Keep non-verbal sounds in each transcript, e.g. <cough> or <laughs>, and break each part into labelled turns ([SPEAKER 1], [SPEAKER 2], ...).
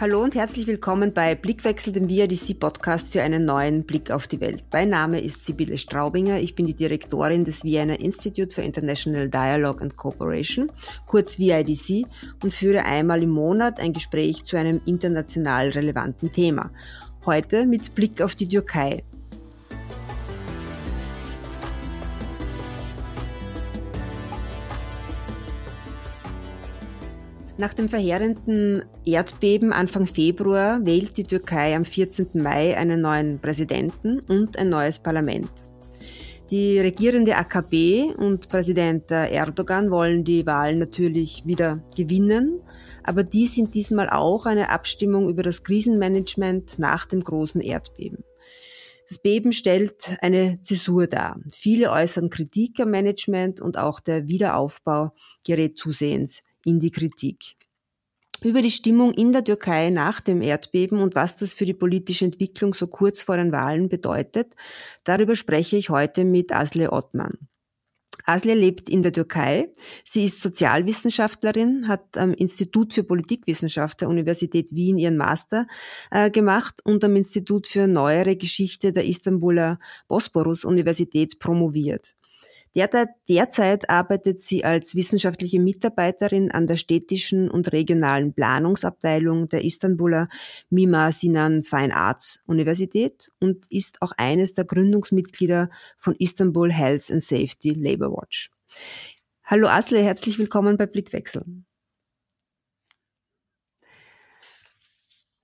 [SPEAKER 1] Hallo und herzlich willkommen bei Blickwechsel, dem VIDC-Podcast für einen neuen Blick auf die Welt. Mein Name ist Sibylle Straubinger, ich bin die Direktorin des Vienna Institute for International Dialogue and Cooperation, kurz VIDC, und führe einmal im Monat ein Gespräch zu einem international relevanten Thema. Heute mit Blick auf die Türkei. Nach dem verheerenden Erdbeben Anfang Februar wählt die Türkei am 14. Mai einen neuen Präsidenten und ein neues Parlament. Die regierende AKP und Präsident Erdogan wollen die Wahlen natürlich wieder gewinnen, aber die sind diesmal auch eine Abstimmung über das Krisenmanagement nach dem großen Erdbeben. Das Beben stellt eine Zäsur dar. Viele äußern Kritik am Management und auch der Wiederaufbau gerät zusehends in die Kritik. Über die Stimmung in der Türkei nach dem Erdbeben und was das für die politische Entwicklung so kurz vor den Wahlen bedeutet, darüber spreche ich heute mit Asle Ottmann. Asle lebt in der Türkei. Sie ist Sozialwissenschaftlerin, hat am Institut für Politikwissenschaft der Universität Wien ihren Master äh, gemacht und am Institut für Neuere Geschichte der Istanbuler Bosporus Universität promoviert. Derzeit arbeitet sie als wissenschaftliche Mitarbeiterin an der städtischen und regionalen Planungsabteilung der Istanbuler Mimar Sinan Fine Arts Universität und ist auch eines der Gründungsmitglieder von Istanbul Health and Safety Labor Watch. Hallo Asle, herzlich willkommen bei Blickwechsel.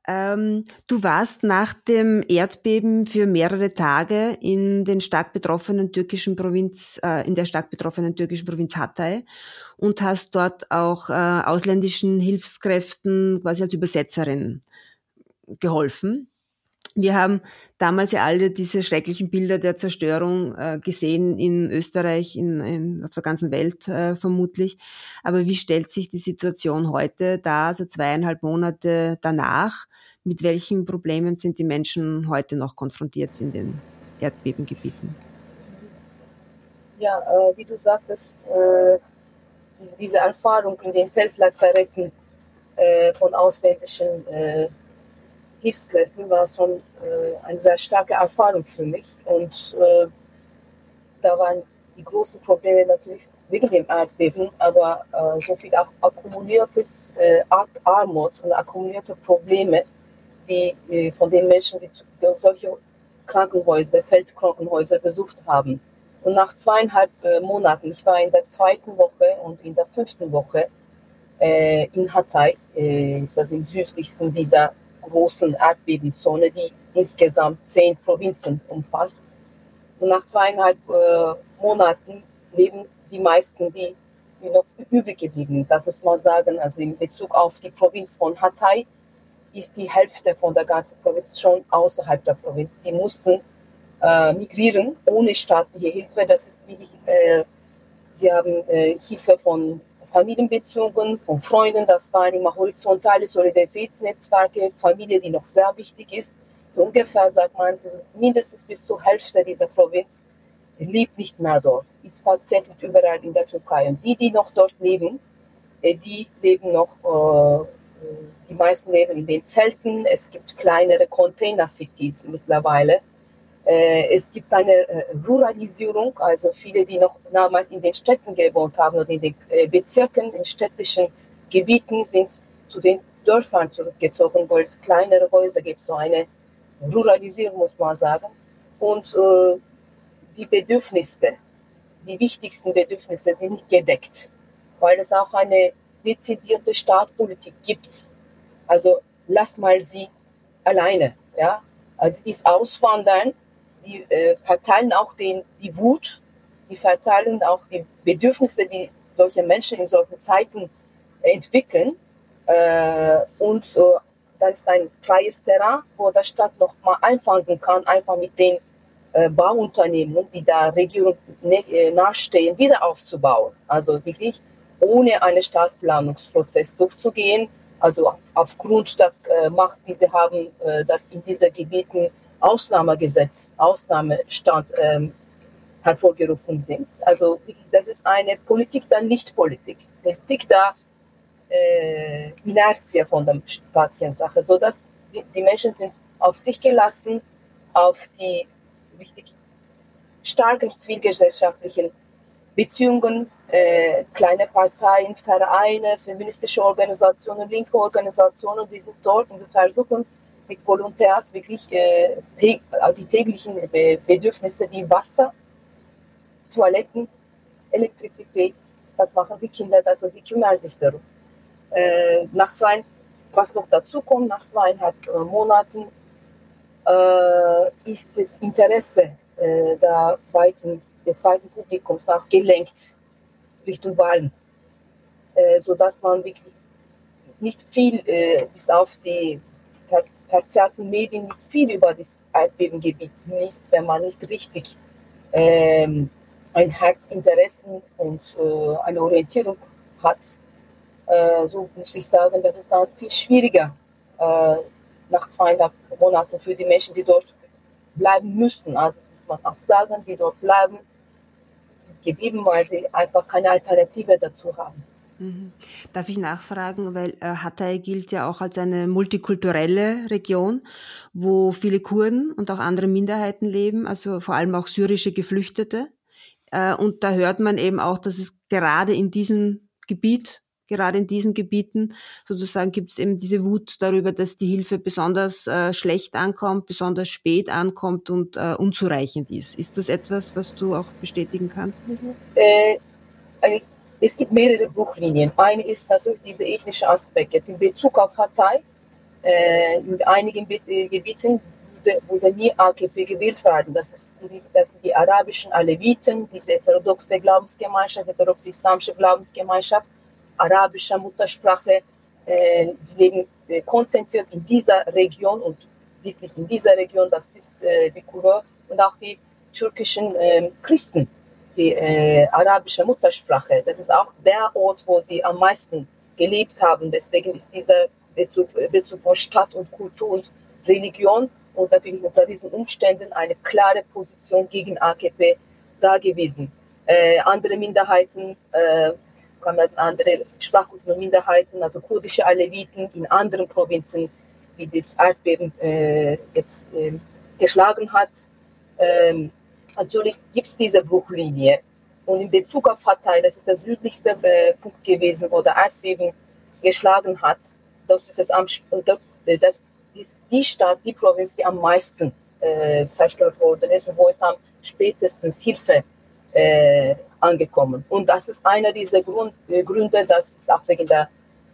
[SPEAKER 1] Ähm, du warst nach dem Erdbeben für mehrere Tage in den stark betroffenen türkischen Provinz, äh, in der stark betroffenen türkischen Provinz Hatay und hast dort auch äh, ausländischen Hilfskräften quasi als Übersetzerin geholfen. Wir haben damals ja alle diese schrecklichen Bilder der Zerstörung äh, gesehen in Österreich, in, in, auf der ganzen Welt äh, vermutlich. Aber wie stellt sich die Situation heute da, so zweieinhalb Monate danach? Mit welchen Problemen sind die Menschen heute noch konfrontiert in den Erdbebengebieten?
[SPEAKER 2] Ja, äh, wie du sagtest, äh, diese, Erfahrung in den Feldlazaretten äh, von ausländischen äh, Hilfskräften war schon äh, eine sehr starke Erfahrung für mich. Und äh, da waren die großen Probleme natürlich wegen dem Erdbeben, aber so viel auch akkumuliertes Armut und akkumulierte Probleme die von den Menschen, die, solche Krankenhäuser, Feldkrankenhäuser besucht haben. Und nach zweieinhalb äh, Monaten, es war in der zweiten Woche und in der fünften Woche äh, in Hatay, äh, ist im südlichsten dieser großen Erdbebenzone, die insgesamt zehn Provinzen umfasst. Und nach zweieinhalb äh, Monaten leben die meisten, die, die noch übrig geblieben, das muss man sagen, also in Bezug auf die Provinz von Hatay, ist die Hälfte von der ganzen Provinz schon außerhalb der Provinz. Die mussten äh, migrieren ohne staatliche Hilfe. Das ist wie äh, sie haben äh, Hilfe von Familienbeziehungen, von Freunden. Das waren immer horizontale Solidaritätsnetzwerke, Familie, die noch sehr wichtig ist. So ungefähr sagt man, mindestens bis zur Hälfte dieser Provinz lebt nicht mehr dort, ist verzettelt überall in der Türkei. Und die, die noch dort leben, äh, die leben noch äh, die meisten leben in den Zelten. Es gibt kleinere Container-Cities mittlerweile. Äh, es gibt eine äh, Ruralisierung, also viele, die noch damals in den Städten gewohnt haben oder in den äh, Bezirken, in städtischen Gebieten, sind zu den Dörfern zurückgezogen, weil es kleinere Häuser gibt. So eine Ruralisierung, muss man sagen. Und die Bedürfnisse, die wichtigsten Bedürfnisse sind nicht gedeckt, weil es auch eine dezidierte Staatspolitik gibt. Also lass mal sie alleine. Ja? Also dieses Auswandern, die äh, verteilen auch den, die Wut, die verteilen auch die Bedürfnisse, die solche Menschen in solchen Zeiten entwickeln. Äh, und so, dann ist ein freies Terrain, wo der Staat noch mal einfangen kann, einfach mit den äh, Bauunternehmen, die der Regierung äh, nachstehen, wieder aufzubauen. Also wirklich ohne einen Stadtplanungsprozess durchzugehen. Also aufgrund der äh, Macht, die sie haben, äh, dass in diesen Gebieten Ausnahmegesetz, Ausnahmestand ähm, hervorgerufen sind. Also das ist eine Politik der Nichtpolitik. Politik der äh, Inertia von der Patientensache, sodass die, die Menschen sind auf sich gelassen, auf die richtig starken zivilgesellschaftlichen Beziehungen, äh, kleine Parteien, Vereine, feministische Organisationen, linke Organisationen, die sind dort und versuchen mit Volontärs wirklich äh, die täglichen Bedürfnisse wie Wasser, Toiletten, Elektrizität, das machen die Kinder, also sie kümmern sich darum. Äh, nach zwei, was noch dazu kommt, nach zweieinhalb äh, Monaten äh, ist das Interesse äh, der weiten, des weiten Publikums auch gelenkt Richtung Wahlen, äh, sodass man wirklich nicht viel, äh, bis auf die tertiären Medien, nicht viel über das Erdbebengebiet liest, wenn man nicht richtig ähm, ein Herzinteresse und äh, eine Orientierung hat, äh, so muss ich sagen, das ist dann viel schwieriger nach zweieinhalb Monaten für die Menschen, die dort bleiben müssen. Also das muss man auch sagen, die dort bleiben, geblieben, weil sie einfach keine Alternative dazu haben.
[SPEAKER 1] Mhm. Darf ich nachfragen, weil äh, Hatay gilt ja auch als eine multikulturelle Region, wo viele Kurden und auch andere Minderheiten leben, also vor allem auch syrische Geflüchtete. Äh, und da hört man eben auch, dass es gerade in diesem Gebiet, gerade in diesen Gebieten sozusagen gibt es eben diese Wut darüber, dass die Hilfe besonders äh, schlecht ankommt, besonders spät ankommt und äh, unzureichend ist. Ist das etwas, was du auch bestätigen kannst?
[SPEAKER 2] Äh, es gibt mehrere Bruchlinien. Eine ist also dieser ethnische Aspekt. Jetzt in Bezug auf Hatay, äh, in einigen Gebieten wurde, wurde nie AKP gewählt werden. Das, ist, das sind die arabischen Aleviten, diese heterodoxe Glaubensgemeinschaft, heterodoxe islamische Glaubensgemeinschaft, arabischer Muttersprache. Äh, leben äh, konzentriert in dieser Region und wirklich in dieser Region, das ist äh, die Kurve und auch die türkischen äh, Christen, die äh, arabische Muttersprache. Das ist auch der Ort, wo sie am meisten gelebt haben. Deswegen ist dieser Bezug, Bezug von Stadt und Kultur und Religion und natürlich unter diesen Umständen eine klare Position gegen AKP da gewesen. Äh, andere Minderheiten, äh, andere sprachliche Minderheiten, also kurdische Aleviten in anderen Provinzen, wie das Erdbeben äh, jetzt äh, geschlagen hat. Ähm, natürlich gibt es diese Bruchlinie. Und in Bezug auf Hatay, das ist der südlichste äh, Punkt gewesen, wo der Erdbeben geschlagen hat, das ist das, das, ist die Stadt, die Provinz, die am meisten äh, zerstört worden ist, wo es am spätestens Hilfe äh, angekommen. Und das ist einer dieser Grund, äh, Gründe, dass es auch wegen der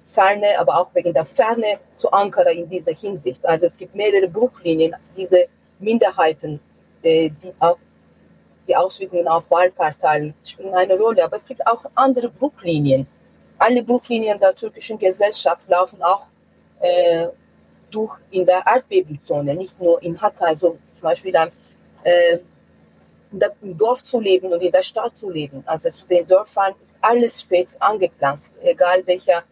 [SPEAKER 2] Ferne, aber auch wegen der Ferne zu Ankara in dieser Hinsicht. Also es gibt mehrere Bruchlinien, diese Minderheiten, äh, die auch die Auswirkungen auf Wahlparteien spielen eine Rolle. Aber es gibt auch andere Bruchlinien. Alle Bruchlinien der türkischen Gesellschaft laufen auch äh, durch in der Erdbebenzone, nicht nur in Hatay, so zum Beispiel dann, äh, im Dorf zu leben und in der Stadt zu leben. Also zu den Dörfern ist alles fest angeplant, egal welcher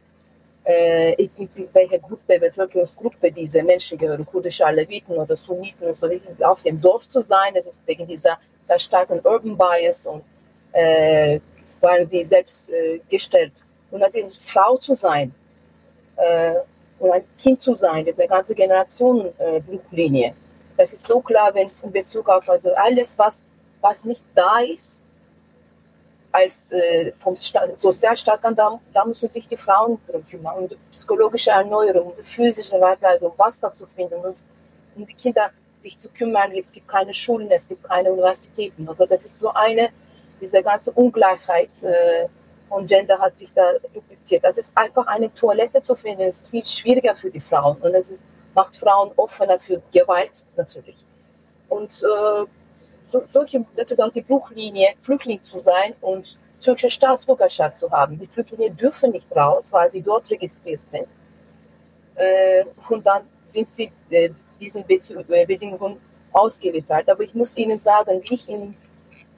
[SPEAKER 2] äh, welche Gruppe, Bevölkerungsgruppe diese Menschen gehören, kurdische Aleviten oder Sunniten so, auf dem Dorf zu sein. Das ist wegen dieser sehr starken Urban Bias und äh, waren sie selbst äh, gestellt. Und natürlich Frau zu sein, äh, und ein Kind zu sein, diese ganze Generationenblicklinie. Äh, das ist so klar, wenn es in Bezug auf also alles, was, was nicht da ist, als äh, vom Sozialstaat, da, da müssen sich die Frauen drum kümmern, die psychologische Erneuerung, physische Weiterleitung, Wasser zu finden und um die Kinder sich zu kümmern. Es gibt keine Schulen, es gibt keine Universitäten. Also das ist so eine, diese ganze Ungleichheit, äh, und Gender hat sich da dupliziert. Das ist einfach eine Toilette zu finden, ist viel schwieriger für die Frauen und es macht Frauen offener für Gewalt natürlich. Und äh, so, solche natürlich auch die Bruchlinie, Flüchtling zu sein und türkische Staatsbürgerschaft zu haben. Die Flüchtlinge dürfen nicht raus, weil sie dort registriert sind. Äh, und dann sind sie äh, diesen Bedingungen ausgeliefert. Aber ich muss Ihnen sagen, wie ich in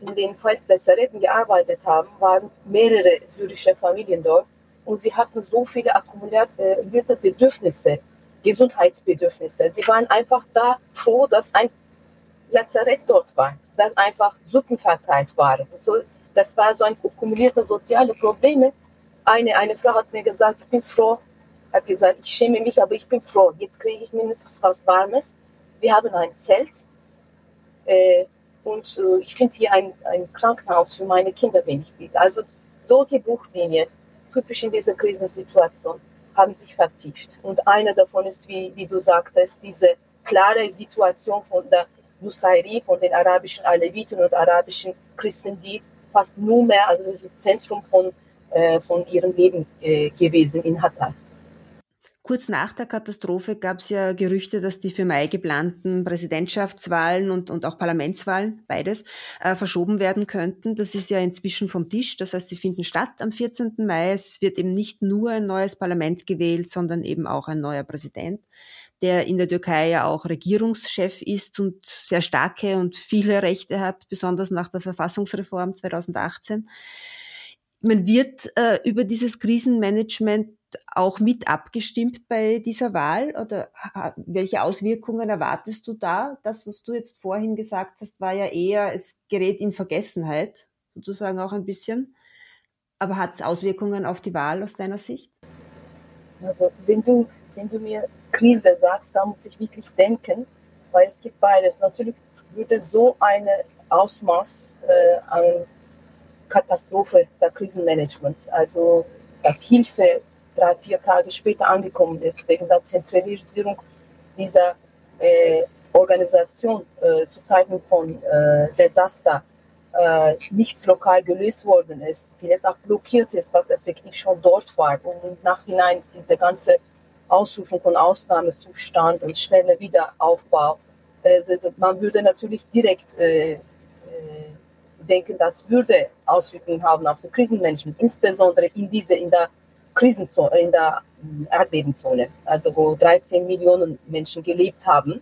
[SPEAKER 2] in den Feldlazaretten gearbeitet haben, waren mehrere syrische Familien dort und sie hatten so viele akkumulierte Bedürfnisse, Gesundheitsbedürfnisse. Sie waren einfach da froh, dass ein Lazarett dort war, dass einfach Suppen verteilt waren. So, das war so ein akkumulierte soziale Probleme eine, eine Frau hat mir gesagt, ich bin froh, hat gesagt, ich schäme mich, aber ich bin froh. Jetzt kriege ich mindestens was Warmes. Wir haben ein Zelt äh, und äh, ich finde hier ein, ein Krankenhaus für meine Kinder wichtig. Also solche Buchlinien, typisch in dieser Krisensituation, haben sich vertieft. Und eine davon ist, wie, wie du sagtest, diese klare Situation von der Nusairi, von den arabischen Aleviten und arabischen Christen, die fast nur mehr, also das ist Zentrum von, äh, von ihrem Leben äh, gewesen in Hatay.
[SPEAKER 1] Kurz nach der Katastrophe gab es ja Gerüchte, dass die für Mai geplanten Präsidentschaftswahlen und, und auch Parlamentswahlen, beides, äh, verschoben werden könnten. Das ist ja inzwischen vom Tisch. Das heißt, sie finden statt am 14. Mai. Es wird eben nicht nur ein neues Parlament gewählt, sondern eben auch ein neuer Präsident, der in der Türkei ja auch Regierungschef ist und sehr starke und viele Rechte hat, besonders nach der Verfassungsreform 2018. Man wird äh, über dieses Krisenmanagement auch mit abgestimmt bei dieser Wahl oder welche Auswirkungen erwartest du da? Das, was du jetzt vorhin gesagt hast, war ja eher, es gerät in Vergessenheit, sozusagen auch ein bisschen. Aber hat es Auswirkungen auf die Wahl aus deiner Sicht?
[SPEAKER 2] Also wenn du, wenn du mir Krise sagst, da muss ich wirklich denken, weil es gibt beides. Natürlich würde so ein Ausmaß äh, an Katastrophe der Krisenmanagement, also das Hilfe drei, vier Tage später angekommen ist, wegen der Zentralisierung dieser äh, Organisation äh, zu Zeiten von äh, Desaster äh, nichts lokal gelöst worden ist, vieles auch blockiert ist, was effektiv schon dort war und im Nachhinein diese ganze Ausrufung von Ausnahmezustand und schneller Wiederaufbau. Also man würde natürlich direkt äh, äh, denken, das würde Auswirkungen haben auf die Krisenmanagement, insbesondere in diese in der Krisenzone, in der Erdbebenzone, also wo 13 Millionen Menschen gelebt haben,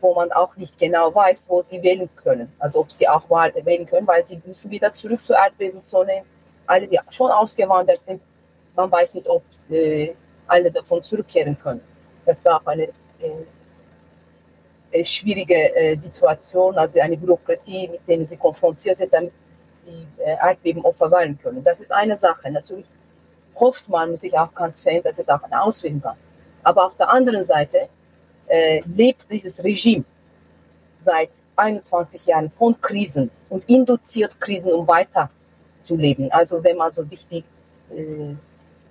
[SPEAKER 2] wo man auch nicht genau weiß, wo sie wählen können. Also ob sie auch wählen können, weil sie müssen wieder zurück zur Erdbebenzone. Alle, die schon ausgewandert sind, man weiß nicht, ob äh, alle davon zurückkehren können. Das war auch eine äh, äh schwierige äh, Situation, also eine Bürokratie, mit der sie konfrontiert sind, damit die äh, Erdbebenopfer wählen können. Das ist eine Sache. Natürlich hofft man, muss ich auch ganz sehen, dass es auch eine Auswirkung hat. Aber auf der anderen Seite äh, lebt dieses Regime seit 21 Jahren von Krisen und induziert Krisen, um weiter zu leben. Also wenn man so sich die äh,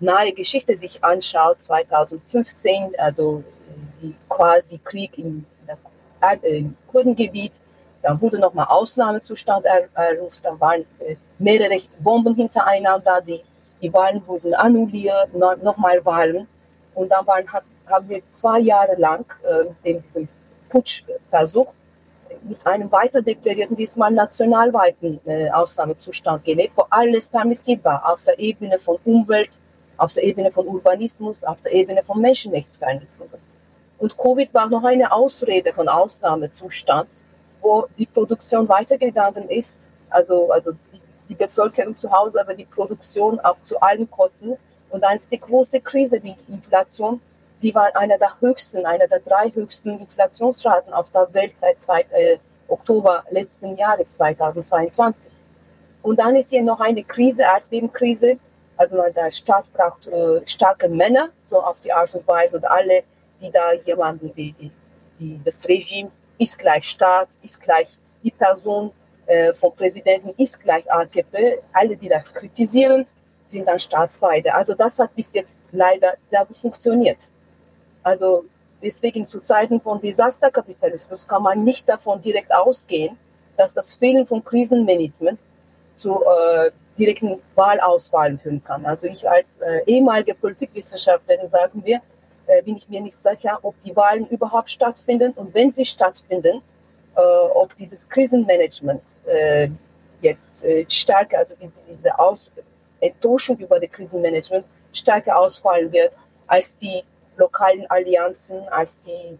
[SPEAKER 2] nahe Geschichte sich anschaut, 2015, also die quasi Krieg im, im Kurdengebiet, dann wurde nochmal Ausnahmezustand errufen, dann waren äh, mehrere Bomben hintereinander, die die Wahlen wurden annulliert, nochmal Wahlen. Und dann waren, haben wir zwei Jahre lang äh, den, Putschversuch mit einem weiter deklarierten, diesmal nationalweiten äh, Ausnahmezustand gelebt, wo alles permissiv war, auf der Ebene von Umwelt, auf der Ebene von Urbanismus, auf der Ebene von Menschenrechtsverletzungen. Und Covid war noch eine Ausrede von Ausnahmezustand, wo die Produktion weitergegangen ist, also, also die Bevölkerung zu Hause, aber die Produktion auch zu allen Kosten. Und ist die große Krise, die Inflation, die war einer der höchsten, einer der drei höchsten Inflationsraten auf der Welt seit zwei, äh, Oktober letzten Jahres 2022. Und dann ist hier noch eine Krise, Erdbebenkrise. Also der Staat braucht äh, starke Männer, so auf die Art und Weise. Und alle, die da jemanden, die, die, die das Regime ist gleich Staat, ist gleich die Person, äh, vom Präsidenten ist gleich AKP. Alle, die das kritisieren, sind dann Staatsfeinde. Also das hat bis jetzt leider sehr gut funktioniert. Also deswegen zu Zeiten von Desasterkapitalismus kann man nicht davon direkt ausgehen, dass das Fehlen von Krisenmanagement zu äh, direkten Wahlauswahlen führen kann. Also ich als äh, ehemalige Politikwissenschaftlerin sagen wir, äh, bin ich mir nicht sicher, ob die Wahlen überhaupt stattfinden und wenn sie stattfinden, äh, ob dieses Krisenmanagement äh, jetzt äh, stärker, also diese, Aus Enttäuschung über das Krisenmanagement stärker ausfallen wird als die lokalen Allianzen, als die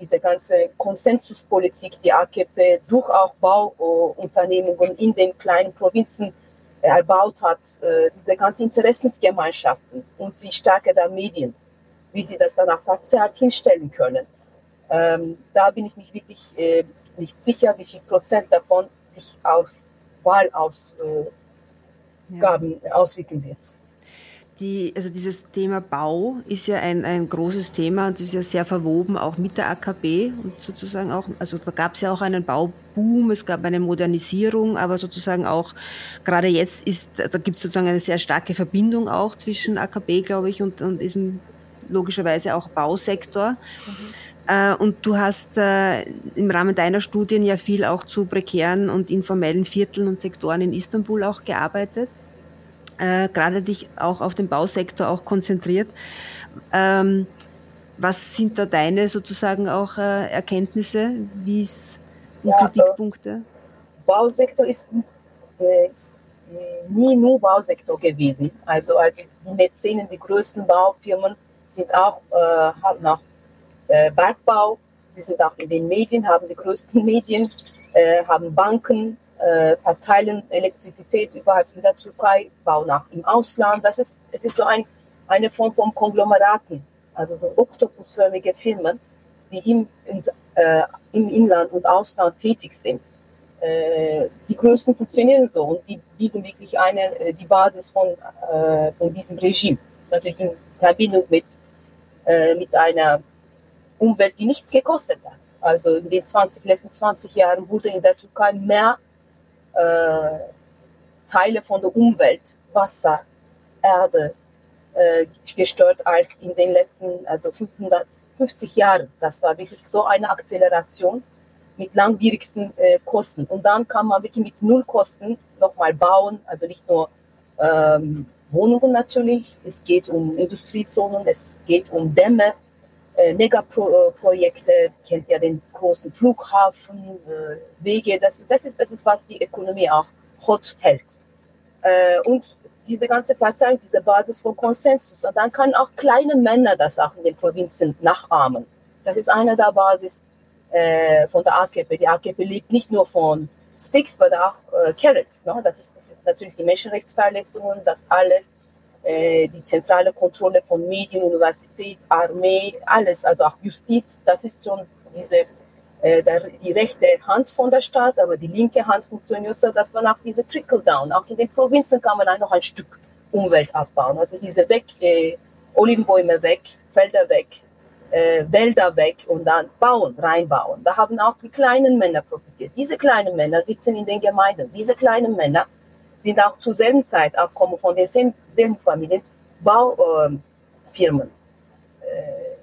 [SPEAKER 2] diese ganze Konsensuspolitik, die AKP durch auch Bauunternehmungen in den kleinen Provinzen erbaut hat, diese ganzen Interessensgemeinschaften und die Stärke der Medien, wie sie das dann auch verzerrt hinstellen können. Ähm, da bin ich mich wirklich äh, nicht sicher, wie viel Prozent davon sich auf Wahlausgaben ja. auswirken wird.
[SPEAKER 1] Die, also dieses Thema Bau ist ja ein, ein großes Thema und ist ja sehr verwoben auch mit der AKP und sozusagen auch, also da gab es ja auch einen Bauboom, es gab eine Modernisierung, aber sozusagen auch gerade jetzt ist, da gibt es sozusagen eine sehr starke Verbindung auch zwischen AKP, glaube ich, und, und diesem logischerweise auch Bausektor. Mhm. Und du hast äh, im Rahmen deiner Studien ja viel auch zu prekären und informellen Vierteln und Sektoren in Istanbul auch gearbeitet äh, gerade dich auch auf den Bausektor auch konzentriert. Ähm, was sind da deine sozusagen auch äh, Erkenntnisse, wie es ja, Kritikpunkte?
[SPEAKER 2] Bausektor ist, äh, ist äh, nie nur Bausektor gewesen. Also, also die Mäzenen, die größten Baufirmen sind auch äh, nach äh, Bergbau, die sind auch in den Medien, haben die größten Medien, äh, haben Banken, äh, verteilen Elektrizität überall in der Türkei, bauen auch im Ausland. Das ist, es ist so ein, eine Form von Konglomeraten, also so oktopusförmige Firmen, die im, in, äh, im Inland und Ausland tätig sind. Äh, die größten funktionieren so und die bieten wirklich eine, äh, die Basis von, äh, von diesem Regime. Natürlich in Verbindung mit, äh, mit einer Umwelt, die nichts gekostet hat. Also in den 20, letzten 20 Jahren wurde in der Türkei mehr Teile von der Umwelt, Wasser, Erde äh, gestört als in den letzten also 550 Jahren. Das war wirklich so eine Akzeleration mit langwierigsten äh, Kosten. Und dann kann man wirklich mit Nullkosten nochmal bauen, also nicht nur ähm, Wohnungen natürlich, es geht um Industriezonen, es geht um Dämme, äh, Megaprojekte, kennt ja den großen Flughafen, äh, Wege, das, das, ist, das ist, was die Ökonomie auch hot hält. Äh, und diese ganze Verteilung, diese Basis von Konsensus. Und dann kann auch kleine Männer das auch in den Provinzen nachahmen. Das ist eine der Basis äh, von der AKP. Die AKP lebt nicht nur von Sticks, sondern auch äh, Carrots. Ne? Das, ist, das ist natürlich die Menschenrechtsverletzungen, das alles äh, die zentrale Kontrolle von Medien, Universität, Armee, alles, also auch Justiz, das ist schon diese, äh, die rechte Hand von der Stadt, aber die linke Hand funktioniert so, dass man auch diese Trickle-Down, auch in den Provinzen kann man auch noch ein Stück Umwelt aufbauen, also diese weg, äh, Olivenbäume weg, Felder weg, äh, Wälder weg und dann bauen, reinbauen. Da haben auch die kleinen Männer profitiert. Diese kleinen Männer sitzen in den Gemeinden. Diese kleinen Männer sind auch zur selben Zeit auch kommen von denselben Familien Baufirmen. Äh,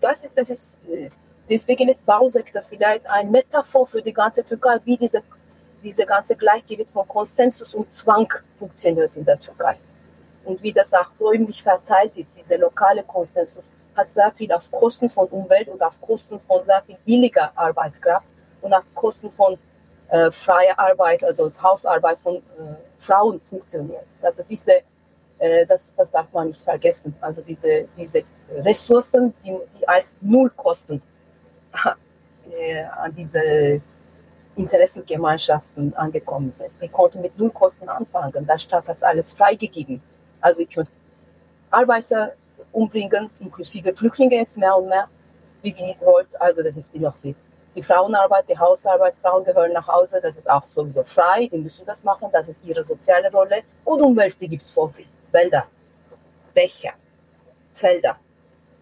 [SPEAKER 2] das ist, das ist, äh, deswegen ist Bausektor vielleicht ein Metaphor für die ganze Türkei, wie diese, diese ganze Gleichgewicht von Konsensus und Zwang funktioniert in der Türkei. Und wie das auch räumlich verteilt ist, dieser lokale Konsensus hat sehr viel auf Kosten von Umwelt und auf Kosten von sehr viel billiger Arbeitskraft und auf Kosten von äh, freie Arbeit, also Hausarbeit von äh, Frauen funktioniert. Also diese, äh, das, das darf man nicht vergessen. Also diese, diese Ressourcen, die, die als Nullkosten <laughs> äh, an diese Interessengemeinschaften angekommen sind. Sie konnten mit Nullkosten anfangen. Der Staat hat alles freigegeben. Also ich könnte Arbeiter umbringen, inklusive Flüchtlinge jetzt mehr und mehr, wie ihr wollt. Also das ist noch viel die Frauenarbeit, die Hausarbeit, Frauen gehören nach Hause, das ist auch sowieso frei, die müssen das machen, das ist ihre soziale Rolle. Und Umwelt, die gibt es voll viel. Wälder, Dächer, Felder.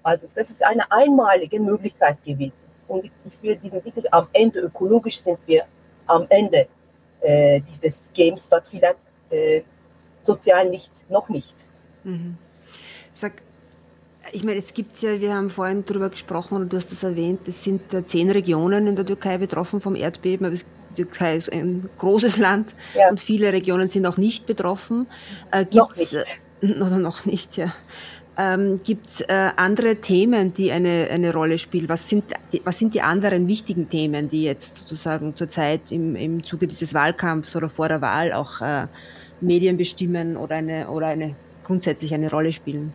[SPEAKER 2] Also das ist eine einmalige Möglichkeit gewesen. Und ich will diesen Titel, am Ende ökologisch sind wir am Ende äh, dieses Games, was vielleicht äh, sozial nicht, noch nicht. Mhm.
[SPEAKER 1] Sag, ich meine, es gibt ja, wir haben vorhin darüber gesprochen und du hast das erwähnt, es sind zehn Regionen in der Türkei betroffen vom Erdbeben, aber die Türkei ist ein großes Land ja. und viele Regionen sind auch nicht betroffen.
[SPEAKER 2] Äh, noch nicht.
[SPEAKER 1] Äh, oder noch nicht, ja. Ähm, Gibt es äh, andere Themen, die eine, eine Rolle spielen? Was sind, was sind die anderen wichtigen Themen, die jetzt sozusagen zurzeit im, im Zuge dieses Wahlkampfs oder vor der Wahl auch äh, Medien bestimmen oder eine, oder eine grundsätzlich eine Rolle spielen?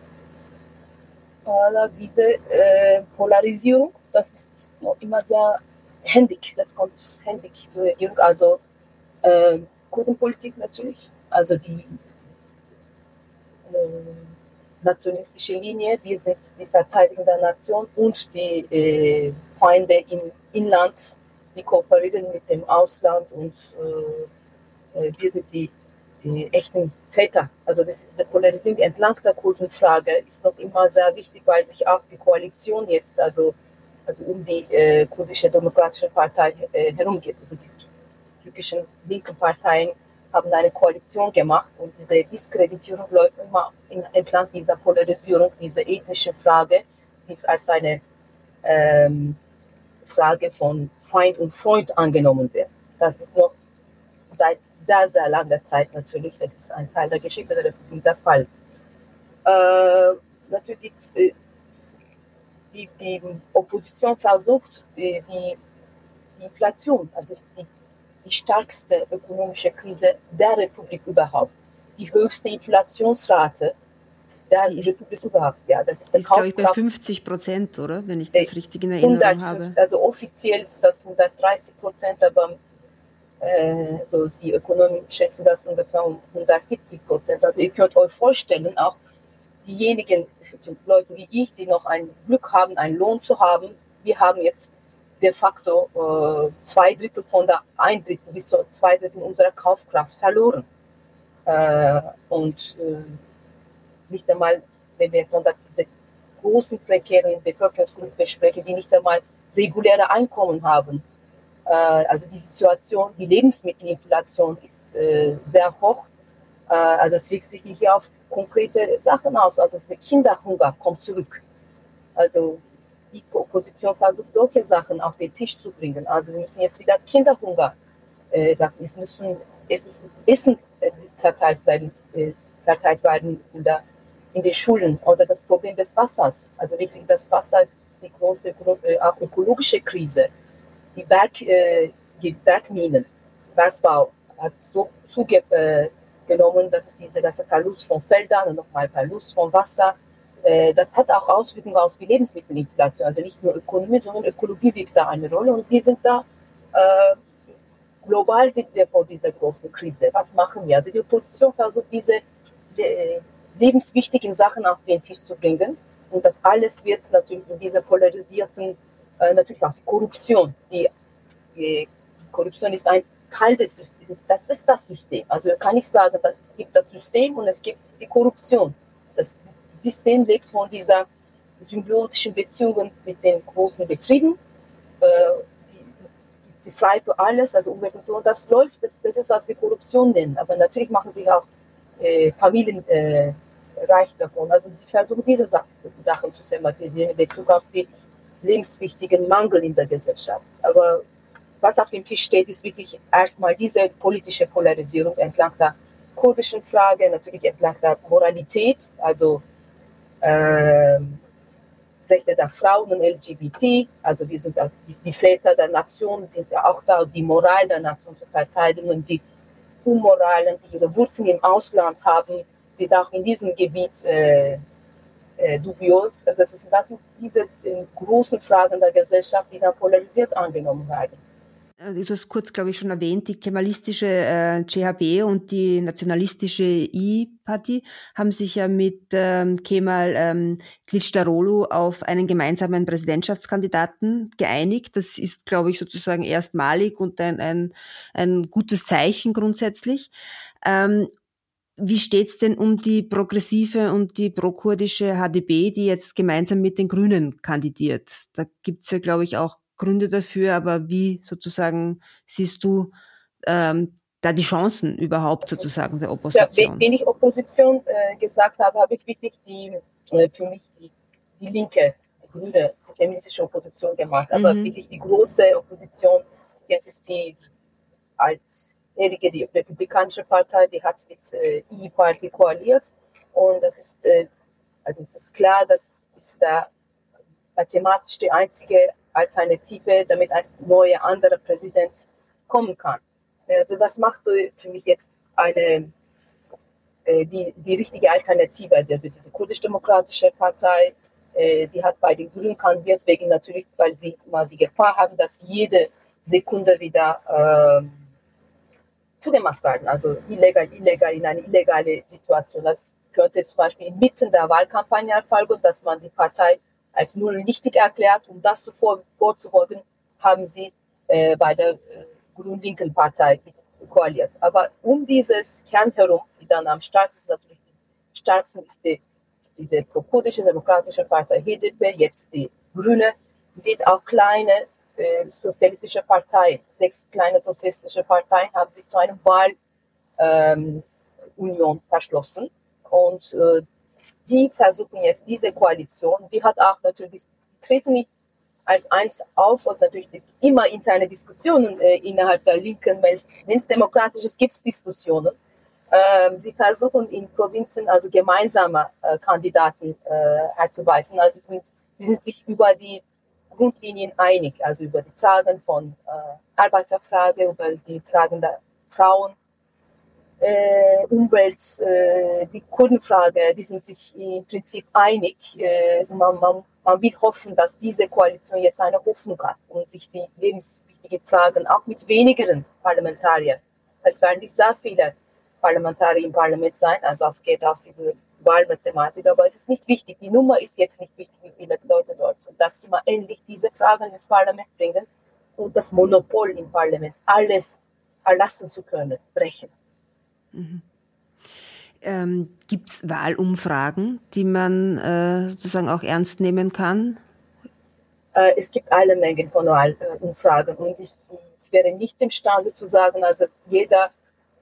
[SPEAKER 2] Diese äh, Polarisierung, das ist noch immer sehr händig, das kommt händig zur Regierung. Also äh, Kurdenpolitik natürlich, also die äh, nationalistische Linie, wir sind die Verteidigung der Nation und die äh, Feinde im Inland, die kooperieren mit dem Ausland und äh, äh wir sind die die echten Väter. Also das ist eine Polarisierung entlang der Kurdenfrage ist noch immer sehr wichtig, weil sich auch die Koalition jetzt also, also um die äh, kurdische demokratische Partei äh, herumgeht. Also die türkischen linken Parteien haben eine Koalition gemacht und diese Diskreditierung läuft immer in, entlang dieser Polarisierung, dieser ethnischen Frage, die als eine ähm, Frage von Feind und Freund angenommen wird. Das ist noch seit sehr, sehr langer Zeit natürlich, das ist ein Teil der Geschichte der Republik der Fall. Äh, natürlich die, die, die, Opposition versucht, die, die Inflation, also ist die, die stärkste ökonomische Krise der Republik überhaupt, die höchste Inflationsrate der die Republik überhaupt. Ja, das ist,
[SPEAKER 1] der ist glaube ich, bei 50 Prozent, oder? Wenn ich das richtig in Erinnerung 100, habe.
[SPEAKER 2] Also offiziell ist das 130 Prozent, aber äh, so die Ökonomen schätzen das ungefähr um 170 Prozent. Also ihr könnt euch vorstellen, auch diejenigen Leute wie ich, die noch ein Glück haben, einen Lohn zu haben, wir haben jetzt de facto äh, zwei Drittel von der ein Drittel bis zu zwei Drittel unserer Kaufkraft verloren. Äh, und äh, nicht einmal, wenn wir von dieser großen prekären Bevölkerungsgruppe sprechen, die nicht einmal reguläre Einkommen haben, also die Situation, die Lebensmittelinflation ist äh, sehr hoch. Äh, also es wirkt sich nicht auf konkrete Sachen aus. Also der Kinderhunger kommt zurück. Also die Opposition versucht, solche Sachen auf den Tisch zu bringen. Also wir müssen jetzt wieder Kinderhunger äh, es müssen, es müssen Essen äh, verteilt werden, äh, verteilt werden oder in den Schulen oder das Problem des Wassers. Also wirklich, das Wasser ist die große äh, auch ökologische Krise die, Berg, äh, die Bergminen, Bergbau hat so zugenommen, dass es diese ganze Verlust von Feldern und nochmal Verlust von Wasser, äh, das hat auch Auswirkungen auf die Lebensmittelinflation. Also nicht nur Ökonomie, sondern Ökologie wirkt da eine Rolle und wir sind da äh, global sind wir vor dieser großen Krise. Was machen wir? Also die Opposition versucht diese, diese äh, lebenswichtigen Sachen auf den Tisch zu bringen. Und das alles wird natürlich in dieser polarisierten äh, natürlich auch die Korruption. Die, die, Korruption ist ein Teil des Systems. Das ist das System. Also kann ich sagen, dass es gibt das System und es gibt die Korruption. Das System lebt von dieser symbiotischen Beziehungen mit den großen Betrieben. Äh, sie frei für alles, also Umwelt und so. Und das läuft, das, das ist, was wir Korruption nennen. Aber natürlich machen sich auch äh, Familien äh, reich davon. Also sie versuchen diese Sachen zu thematisieren in Bezug auf die lebenswichtigen Mangel in der Gesellschaft. Aber was auf dem Tisch steht, ist wirklich erstmal diese politische Polarisierung entlang der kurdischen Frage, natürlich entlang der Moralität, also äh, Rechte der Frauen und LGBT, also wir sind die, Väter der Nation, sind ja auch da, die Moral der Nation zu verteidigen die Unmoralen, die ihre Wurzeln im Ausland haben, sind auch in diesem Gebiet äh, äh, dubios. Also ist, das sind diese äh, großen Fragen der Gesellschaft, die dann polarisiert angenommen werden.
[SPEAKER 1] Also du hast kurz, glaube ich, schon erwähnt, die kemalistische äh, GHB und die nationalistische I-Party haben sich ja mit ähm, Kemal ähm, Kılıçdaroğlu auf einen gemeinsamen Präsidentschaftskandidaten geeinigt. Das ist, glaube ich, sozusagen erstmalig und ein, ein, ein gutes Zeichen grundsätzlich. Ähm, wie steht's denn um die progressive und die prokurdische HDB, die jetzt gemeinsam mit den Grünen kandidiert? Da gibt's ja, glaube ich, auch Gründe dafür, aber wie sozusagen siehst du ähm, da die Chancen überhaupt sozusagen der Opposition?
[SPEAKER 2] Ja, wenn ich Opposition äh, gesagt habe, habe ich wirklich die, äh, für mich die, die linke, die grüne, die feministische Opposition gemacht. Aber mhm. wirklich die große Opposition, jetzt ist die als Die Republikanische Partei, die hat mit äh, E-Party koaliert. Und das ist, äh, also es ist klar, das ist da mathematisch die einzige Alternative, damit ein neuer anderer Präsident kommen kann. Also das macht für mich jetzt eine, äh, die, die richtige Alternative. Also diese kurdisch-demokratische Partei, äh, die hat bei den Grünen kandidiert, wegen natürlich, weil sie mal die Gefahr haben, dass jede Sekunde wieder äh, zugemacht werden, also illegal, illegal in eine illegale Situation. Das könnte zum Beispiel inmitten der Wahlkampagne erfolgen, dass man die Partei als null nichtig erklärt. Um das zuvor vorzubeugen, haben sie äh, bei der äh, Grün-Linken Partei koaliert. Aber um dieses Kern herum, die dann am stärksten natürlich stärksten ist, die, ist diese prokurdische demokratische Partei HDP, jetzt die Grüne, sieht auch kleine äh, sozialistische Parteien, sechs kleine sozialistische Parteien haben sich zu einer Wahlunion ähm, verschlossen und äh, die versuchen jetzt diese Koalition, die hat auch natürlich, die treten nicht als eins auf und natürlich immer interne Diskussionen äh, innerhalb der Linken, wenn es demokratisch ist, gibt es Diskussionen. Ähm, sie versuchen in Provinzen also gemeinsame äh, Kandidaten äh, herzuweisen. Also sie sind, sie sind sich über die Grundlinien einig, also über die Fragen von äh, Arbeiterfrage, über die Fragen der Frauen, äh, Umwelt, äh, die Kurdenfrage, die sind sich im Prinzip einig. Äh, man, man, man will hoffen, dass diese Koalition jetzt eine Hoffnung hat und sich die lebenswichtigen Fragen auch mit wenigeren Parlamentariern, es werden nicht sehr viele Parlamentarier im Parlament sein, also es geht aus dieser Wahlmathematik, aber es ist nicht wichtig. Die Nummer ist jetzt nicht wichtig, wie viele Leute dort sind, dass sie mal endlich diese Fragen ins Parlament bringen und das Monopol im Parlament, alles erlassen zu können, brechen.
[SPEAKER 1] Mhm. Ähm, Gibt es Wahlumfragen, die man äh, sozusagen auch ernst nehmen kann?
[SPEAKER 2] Äh, es gibt alle Mengen von Wahlumfragen und ich, ich, wäre nicht imstande zu sagen, also jeder,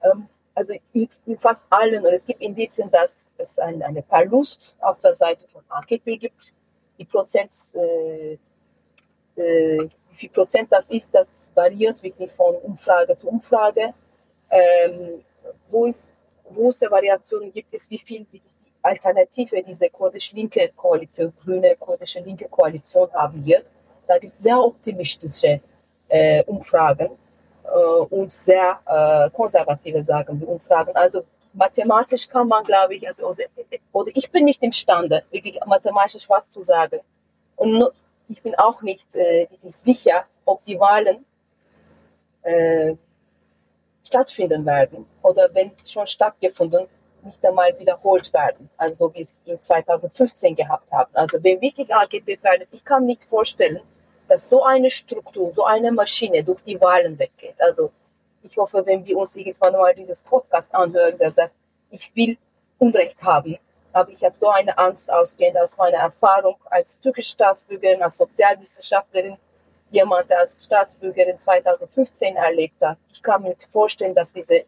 [SPEAKER 2] ähm, also in, in, fast allen, und es gibt Indizien, dass es ein, einen Verlust auf der Seite von AKP gibt. Die Prozent, äh, äh, wie viel Prozent das ist, das variiert wirklich von Umfrage zu Umfrage. Ähm, wo es große Variationen gibt, ist wie viel die Alternative diese kurdisch-linke Koalition, grüne kurdische linke Koalition haben wird. Da gibt es sehr optimistische äh, Umfragen und sehr äh, konservative, sagen wir, Umfragen. Also mathematisch kann man, glaube ich, also, oder ich bin nicht imstande, wirklich mathematisch was zu sagen. Und ich bin auch nicht äh, sicher, ob die Wahlen äh, stattfinden werden oder wenn schon stattgefunden, nicht einmal wiederholt werden, also so wie es in 2015 gehabt haben. Also wenn wirklich AGB werden, ich kann nicht vorstellen, dass so eine Struktur, so eine Maschine durch die Wahlen weggeht. Also ich hoffe, wenn wir uns irgendwann mal dieses Podcast anhören, der sagt, ich will Unrecht haben, aber ich habe so eine Angst ausgehend aus meiner Erfahrung als türkische Staatsbürgerin, als Sozialwissenschaftlerin, jemand, der als Staatsbürgerin 2015 erlebt hat. Ich kann mir nicht vorstellen, dass diese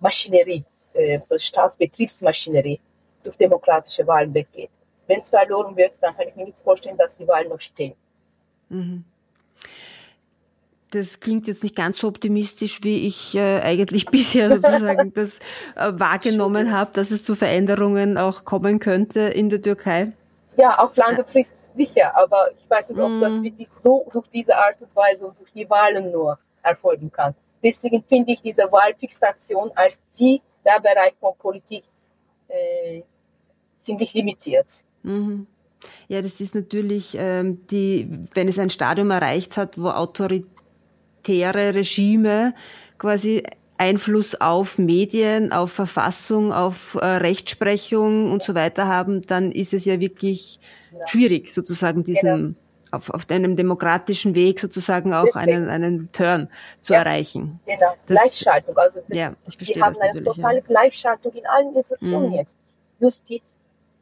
[SPEAKER 2] Maschinerie, äh, Staatsbetriebsmaschinerie durch demokratische Wahlen weggeht. Wenn es verloren wird, dann kann ich mir nicht vorstellen, dass die Wahlen noch stehen.
[SPEAKER 1] Das klingt jetzt nicht ganz so optimistisch, wie ich äh, eigentlich <laughs> bisher sozusagen <laughs> das äh, wahrgenommen habe, dass es zu Veränderungen auch kommen könnte in der Türkei.
[SPEAKER 2] Ja, auf lange Frist sicher, aber ich weiß nicht, ob das mhm. wirklich so durch diese Art und Weise und durch die Wahlen nur erfolgen kann. Deswegen finde ich diese Wahlfixation als die der Bereich von Politik äh, ziemlich limitiert.
[SPEAKER 1] Mhm. Ja, das ist natürlich ähm, die, wenn es ein Stadium erreicht hat, wo autoritäre Regime quasi Einfluss auf Medien, auf Verfassung, auf äh, Rechtsprechung und so weiter haben, dann ist es ja wirklich schwierig, sozusagen diesen genau. auf, auf einem demokratischen Weg sozusagen auch einen, einen Turn zu ja. erreichen.
[SPEAKER 2] Genau, das, Gleichschaltung. Also das, ja, ich verstehe wir haben eine totale ja. Gleichschaltung in allen Institutionen mhm. jetzt. Justiz,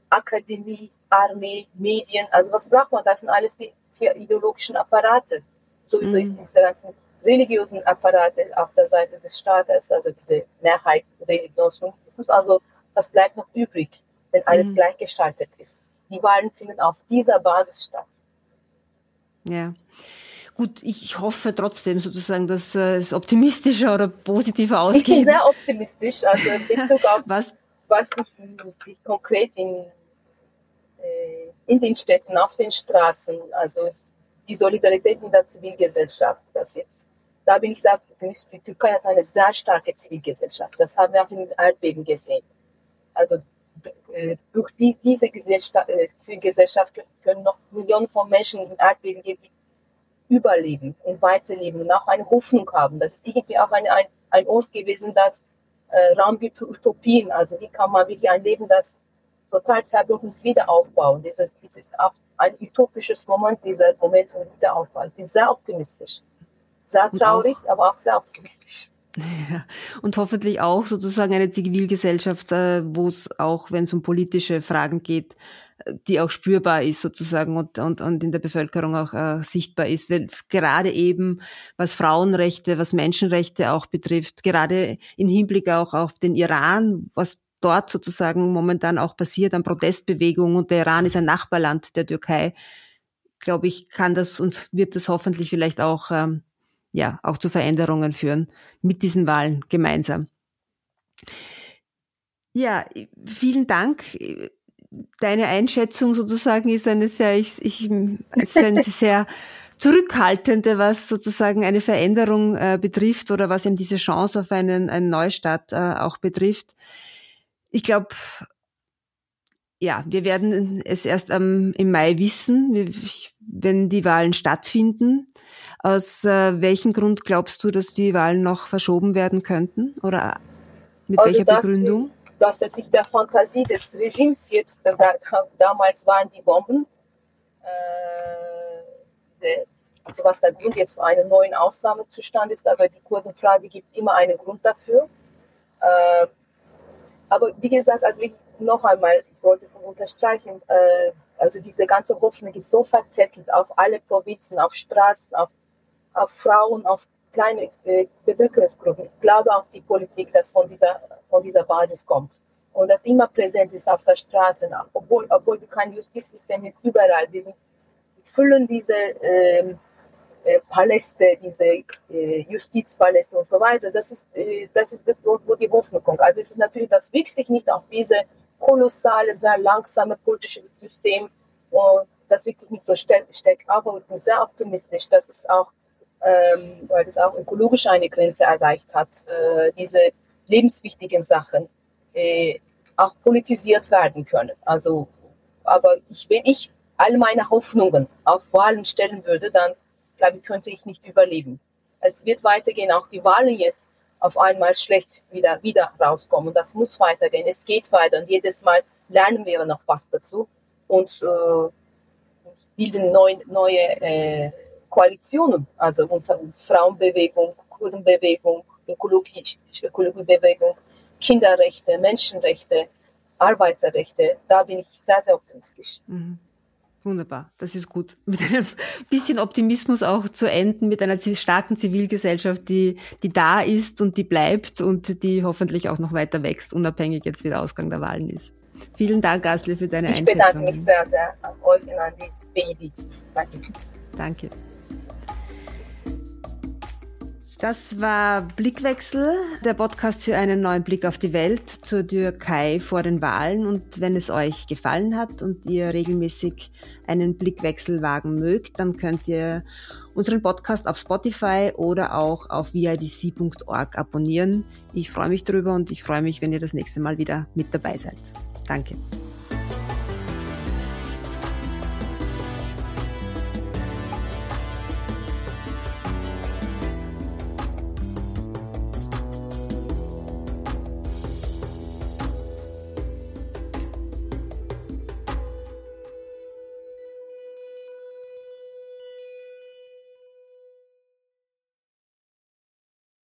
[SPEAKER 2] Akademie, Armee, Medien. Also was braucht man? Das sind alles die vier ideologischen Apparate. Sowieso mhm. ist diese ganzen religiösen Apparate auf der Seite des Staates, also diese Mehrheit Religionsfanatismus. Also was bleibt noch übrig, wenn alles mhm. gleichgestaltet ist? Die Wahlen finden auf dieser Basis statt.
[SPEAKER 1] Ja. Gut, ich hoffe trotzdem sozusagen, dass äh, es optimistischer oder positiver ausgeht. Ich
[SPEAKER 2] bin sehr optimistisch, also in Bezug auf <laughs> was, was ich, konkret in, in den Städten, auf den Straßen, also die Solidarität in der Zivilgesellschaft, das jetzt da bin ich sehr. Die Türkei hat eine sehr starke Zivilgesellschaft. Das haben wir auch im Erdbeben gesehen. Also äh, durch die, diese äh, Zivilgesellschaft können noch Millionen von Menschen im Erdbeben überleben und weiterleben und auch eine Hoffnung haben. Das ist irgendwie auch eine, ein, ein Ort gewesen, das äh, Raum gibt für Utopien. Also wie kann man wirklich ein Leben, das total zerbrochen ist, wieder aufbauen. Dieses, dieses auch ein utopisches Moment, dieser Moment von Wiederaufbau. Ich bin sehr optimistisch. Sehr traurig, auch, aber auch sehr optimistisch.
[SPEAKER 1] Ja, und hoffentlich auch sozusagen eine Zivilgesellschaft, äh, wo es auch, wenn es um politische Fragen geht, die auch spürbar ist sozusagen und, und, und in der Bevölkerung auch äh, sichtbar ist. Weil gerade eben, was Frauenrechte, was Menschenrechte auch betrifft, gerade im Hinblick auch auf den Iran, was dort sozusagen momentan auch passiert an Protestbewegungen und der Iran ist ein Nachbarland der Türkei, glaube ich, kann das und wird das hoffentlich vielleicht auch, ähm, ja, auch zu Veränderungen führen mit diesen Wahlen gemeinsam. Ja, vielen Dank deine Einschätzung sozusagen ist eine sehr, ich, ich, also eine sehr zurückhaltende, was sozusagen eine Veränderung äh, betrifft oder was eben diese Chance auf einen, einen Neustart äh, auch betrifft. Ich glaube, ja, wir werden es erst am, im Mai wissen, wenn die Wahlen stattfinden. Aus äh, welchem Grund glaubst du, dass die Wahlen noch verschoben werden könnten? Oder mit also welcher Begründung?
[SPEAKER 2] dass es sich der Fantasie des Regimes jetzt, da, damals waren die Bomben, äh, also was der Grund jetzt für einen neuen Ausnahmezustand ist, aber die Kurdenfrage gibt immer einen Grund dafür. Äh, aber wie gesagt, also ich noch einmal, ich wollte schon unterstreichen, äh, also diese ganze Hoffnung ist so verzettelt auf alle Provinzen, auf Straßen, auf, auf Frauen, auf kleine äh, Bevölkerungsgruppen. Ich glaube auch die Politik, dass von dieser, von dieser Basis kommt. Und das immer präsent ist auf der Straße, obwohl, obwohl wir kein Justizsystem haben, überall. Wir, sind, füllen diese ähm, äh, Paläste, diese äh, Justizpaläste und so weiter. Das ist, äh, das ist das, wo, wo die Hoffnung kommt. Also es ist natürlich, das wirkt sich nicht auf diese kolossale, sehr langsame politische System. Und das wirkt sich nicht so stark, aber ich bin sehr optimistisch, dass es auch ähm, weil es auch ökologisch eine Grenze erreicht hat, äh, diese lebenswichtigen Sachen äh, auch politisiert werden können. Also, aber ich, wenn ich all meine Hoffnungen auf Wahlen stellen würde, dann glaube ich, könnte ich nicht überleben. Es wird weitergehen, auch die Wahlen jetzt auf einmal schlecht wieder, wieder rauskommen. Das muss weitergehen. Es geht weiter und jedes Mal lernen wir noch was dazu und äh, bilden neu, neue äh, Koalitionen, also unter uns Frauenbewegung, Kurdenbewegung, ökologische Ökologiebewegung, Kinderrechte, Menschenrechte, Arbeiterrechte. Da bin ich sehr, sehr optimistisch. Mhm.
[SPEAKER 1] Wunderbar, das ist gut. <laughs> Mit einem bisschen Optimismus auch zu enden, mit einer starken Zivilgesellschaft, die, die da ist und die bleibt und die hoffentlich auch noch weiter wächst, unabhängig jetzt wie der Ausgang der Wahlen ist. Vielen Dank, Asli, für deine ich Einschätzung. Ich bedanke
[SPEAKER 2] mich sehr, sehr an euch und an die.
[SPEAKER 1] Danke. Das war Blickwechsel, der Podcast für einen neuen Blick auf die Welt zur Türkei vor den Wahlen. Und wenn es euch gefallen hat und ihr regelmäßig einen Blickwechsel wagen mögt, dann könnt ihr unseren Podcast auf Spotify oder auch auf vidc.org abonnieren. Ich freue mich drüber und ich freue mich, wenn ihr das nächste Mal wieder mit dabei seid. Danke.